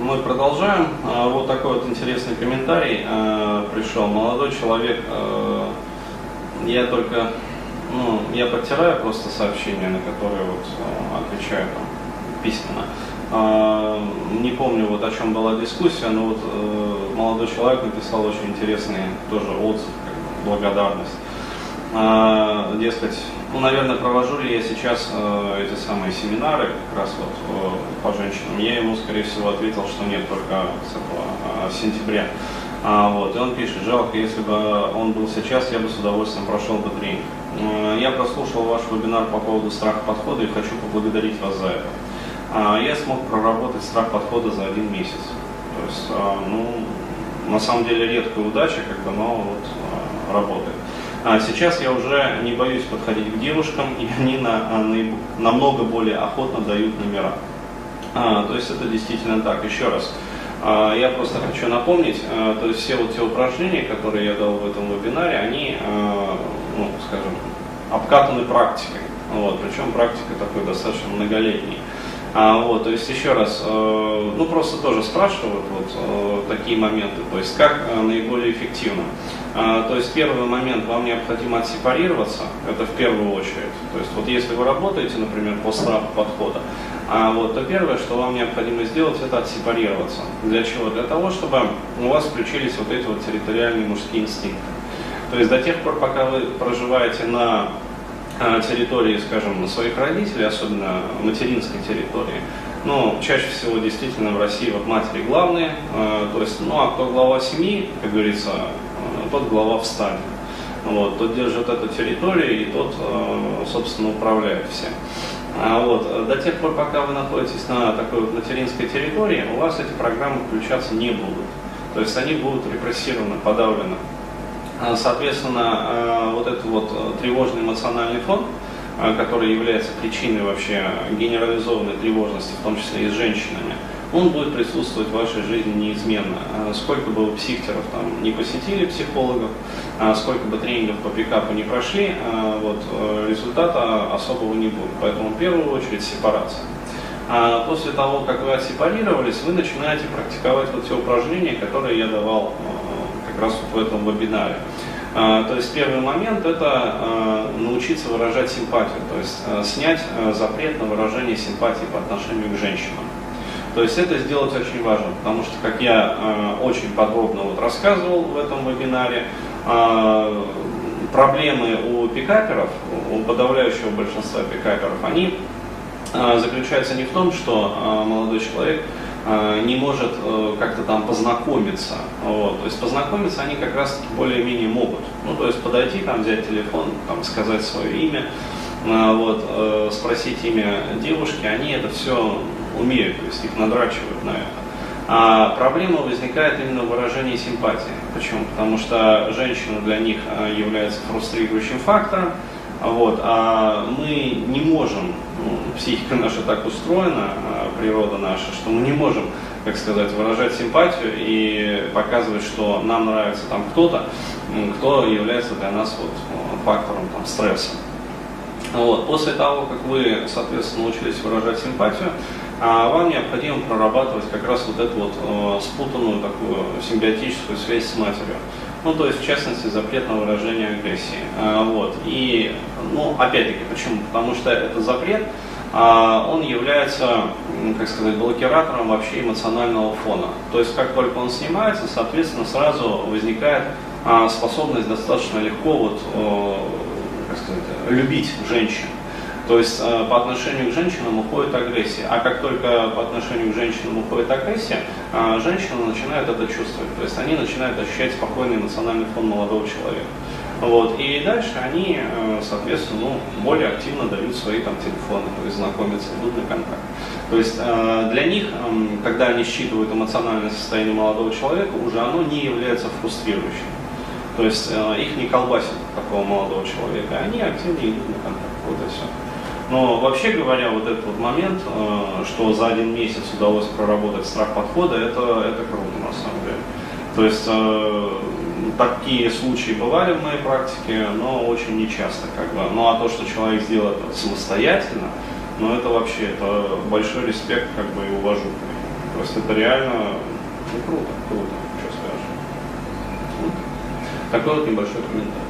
мы продолжаем. А, вот такой вот интересный комментарий а, пришел. Молодой человек, а, я только, ну, я подтираю просто сообщения, на которые вот отвечаю там письменно. Не помню, вот о чем была дискуссия, но вот э, молодой человек написал очень интересный тоже отзыв, благодарность. Дескать, ну, наверное, провожу ли я сейчас э, эти самые семинары как раз вот э, по женщинам. Я ему, скорее всего, ответил, что нет, только с этого э, сентября. А, вот, и он пишет, жалко, если бы он был сейчас, я бы с удовольствием прошел бы тренинг. Э, я прослушал ваш вебинар по поводу страха подхода и хочу поблагодарить вас за это. А, я смог проработать страх подхода за один месяц. То есть, э, ну, на самом деле редкая удача, как бы, но вот э, работает. А сейчас я уже не боюсь подходить к девушкам, и они на, а, на, намного более охотно дают номера. А, то есть это действительно так. Еще раз, а, я просто хочу напомнить, а, то есть все вот те упражнения, которые я дал в этом вебинаре, они, а, ну, скажем, обкатаны практикой. Вот, причем практика такой достаточно многолетней. А, вот, то есть еще раз, э, ну просто тоже спрашивают вот э, такие моменты, то есть как э, наиболее эффективно. А, то есть первый момент, вам необходимо отсепарироваться, это в первую очередь. То есть вот если вы работаете, например, по страху подхода, а вот, то первое, что вам необходимо сделать, это отсепарироваться. Для чего? Для того, чтобы у вас включились вот эти вот территориальные мужские инстинкты. То есть до тех пор, пока вы проживаете на территории, скажем, своих родителей, особенно материнской территории, ну, чаще всего действительно в России вот матери главные, э, то есть, ну, а кто глава семьи, как говорится, э, тот глава в стане. Вот, тот держит эту территорию и тот, э, собственно, управляет всем. А вот, до тех пор, пока вы находитесь на такой вот материнской территории, у вас эти программы включаться не будут. То есть они будут репрессированы, подавлены. А, соответственно, э, вот этот вот э, тревожный эмоциональный фон, э, который является причиной вообще генерализованной тревожности, в том числе и с женщинами, он будет присутствовать в вашей жизни неизменно. Сколько бы вы психтеров там не посетили, психологов, сколько бы тренингов по пикапу не прошли, вот, результата особого не будет. Поэтому в первую очередь сепарация. А после того, как вы отсепарировались, вы начинаете практиковать вот те упражнения, которые я давал раз вот в этом вебинаре. А, то есть первый момент это а, научиться выражать симпатию, то есть а, снять запрет на выражение симпатии по отношению к женщинам. То есть это сделать очень важно, потому что, как я очень подробно вот рассказывал в этом вебинаре, проблемы у пикаперов, у подавляющего большинства пикаперов, они заключаются не в том, что молодой человек не может э, как-то там познакомиться. Вот. То есть познакомиться они как раз более-менее могут. Ну, то есть подойти, там, взять телефон, там, сказать свое имя, э, вот, спросить имя девушки, они это все умеют, то есть их надрачивают на это. А проблема возникает именно в выражении симпатии. Почему? Потому что женщина для них является фрустрирующим фактором, вот, а мы не можем, ну, психика наша так устроена, а, природа наша, что мы не можем, как сказать, выражать симпатию и показывать, что нам нравится там кто-то, кто является для нас вот, фактором там, стресса. Вот. После того, как вы, соответственно, научились выражать симпатию, а, вам необходимо прорабатывать как раз вот эту вот э, спутанную такую симбиотическую связь с матерью. Ну, то есть, в частности, запрет на выражение агрессии. А, вот. И, ну, опять-таки, почему? Потому что этот запрет, он является, как сказать, блокиратором вообще эмоционального фона. То есть, как только он снимается, соответственно, сразу возникает а, способность достаточно легко вот, как сказать, любить женщин. То есть э, по отношению к женщинам уходит агрессия. А как только по отношению к женщинам уходит агрессия, э, женщина начинает это чувствовать. То есть они начинают ощущать спокойный эмоциональный фон молодого человека. Вот. И дальше они, э, соответственно, ну, более активно дают свои там, телефоны, то есть знакомятся, идут на контакт. То есть для них, эм, когда они считывают эмоциональное состояние молодого человека, уже оно не является фрустрирующим. То есть их не колбасит такого молодого человека, они активно идут на контакт. Вот и все. Но вообще говоря, вот этот вот момент, э, что за один месяц удалось проработать страх подхода, это, это круто на самом деле. То есть э, такие случаи бывали в моей практике, но очень нечасто как бы. Ну а то, что человек сделал это самостоятельно, ну это вообще это большой респект как бы и уважу. То Просто это реально ну, круто, круто, что скажешь. Вот. Такой вот небольшой комментарий.